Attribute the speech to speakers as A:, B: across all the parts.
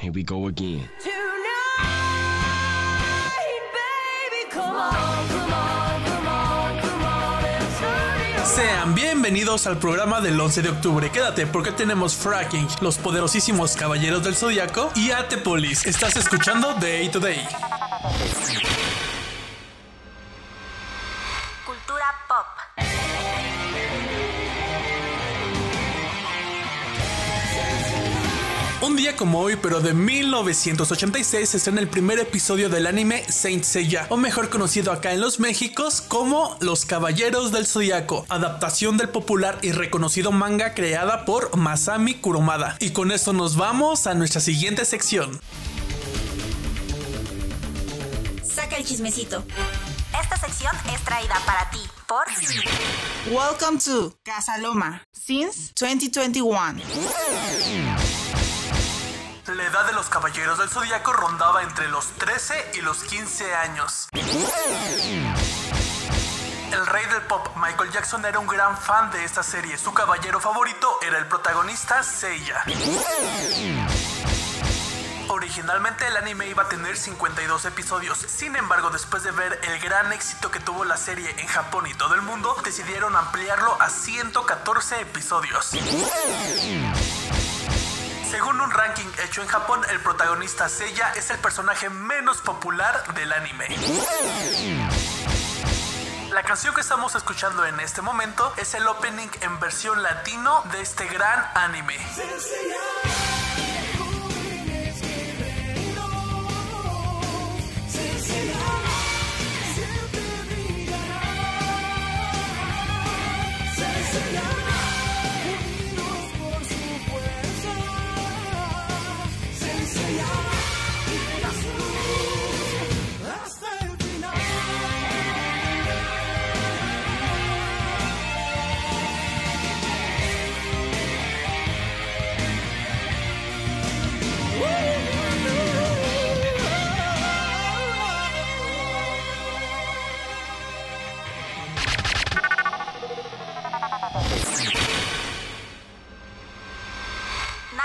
A: Here we go again.
B: Sean bienvenidos al programa del 11 de octubre. Quédate porque tenemos Fracking, los poderosísimos caballeros del zodiaco y Atepolis. Estás escuchando Day to Day. Un día como hoy, pero de 1986, se estrena el primer episodio del anime Saint Seiya, o mejor conocido acá en los Méxicos como Los Caballeros del Zodiaco, adaptación del popular y reconocido manga creada por Masami Kurumada. Y con esto nos vamos a nuestra siguiente sección.
C: Saca el chismecito. Esta sección es traída para ti por
D: Welcome to Casa Loma since 2021.
B: La edad de los caballeros del zodiaco rondaba entre los 13 y los 15 años. El rey del pop Michael Jackson era un gran fan de esta serie. Su caballero favorito era el protagonista Seiya. Originalmente el anime iba a tener 52 episodios, sin embargo después de ver el gran éxito que tuvo la serie en Japón y todo el mundo, decidieron ampliarlo a 114 episodios. Hecho en Japón, el protagonista Seiya es el personaje menos popular del anime. La canción que estamos escuchando en este momento es el opening en versión latino de este gran anime.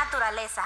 C: Naturaleza.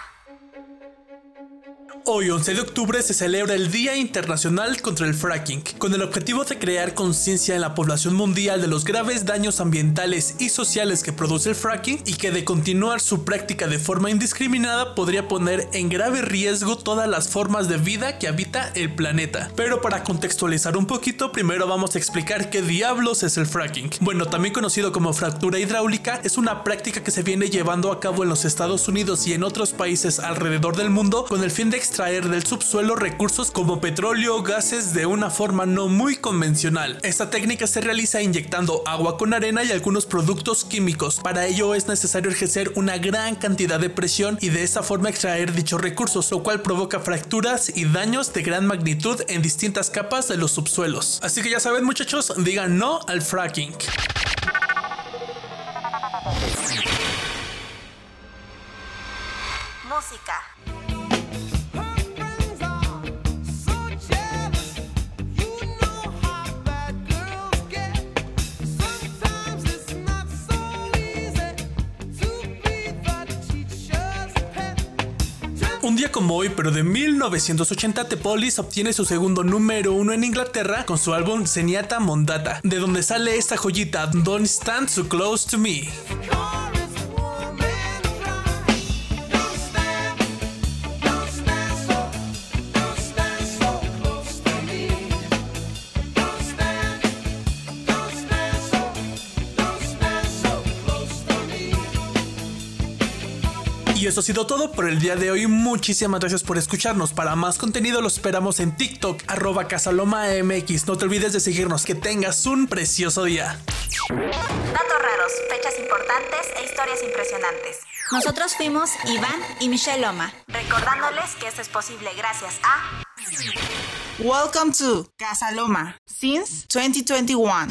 B: Hoy, 11 de octubre, se celebra el Día Internacional contra el Fracking, con el objetivo de crear conciencia en la población mundial de los graves daños ambientales y sociales que produce el fracking y que de continuar su práctica de forma indiscriminada podría poner en grave riesgo todas las formas de vida que habita el planeta. Pero para contextualizar un poquito, primero vamos a explicar qué diablos es el fracking. Bueno, también conocido como fractura hidráulica, es una práctica que se viene llevando a cabo en los Estados Unidos y en otros países alrededor del mundo con el fin de extraer del subsuelo recursos como petróleo o gases de una forma no muy convencional. Esta técnica se realiza inyectando agua con arena y algunos productos químicos. Para ello es necesario ejercer una gran cantidad de presión y de esta forma extraer dichos recursos, lo cual provoca fracturas y daños de gran magnitud en distintas capas de los subsuelos. Así que ya saben muchachos, digan no al fracking.
C: Música.
B: Día como hoy, pero de 1980, The Police obtiene su segundo número uno en Inglaterra con su álbum Zenyatta Mondata, de donde sale esta joyita Don't Stand So Close to Me. Y eso ha sido todo por el día de hoy. Muchísimas gracias por escucharnos. Para más contenido lo esperamos en TikTok, arroba casalomamx. No te olvides de seguirnos. Que tengas un precioso día.
C: Datos raros, fechas importantes e historias impresionantes.
E: Nosotros fuimos Iván y Michelle Loma.
C: Recordándoles que esto es posible gracias a
D: Welcome to Casa Loma since 2021.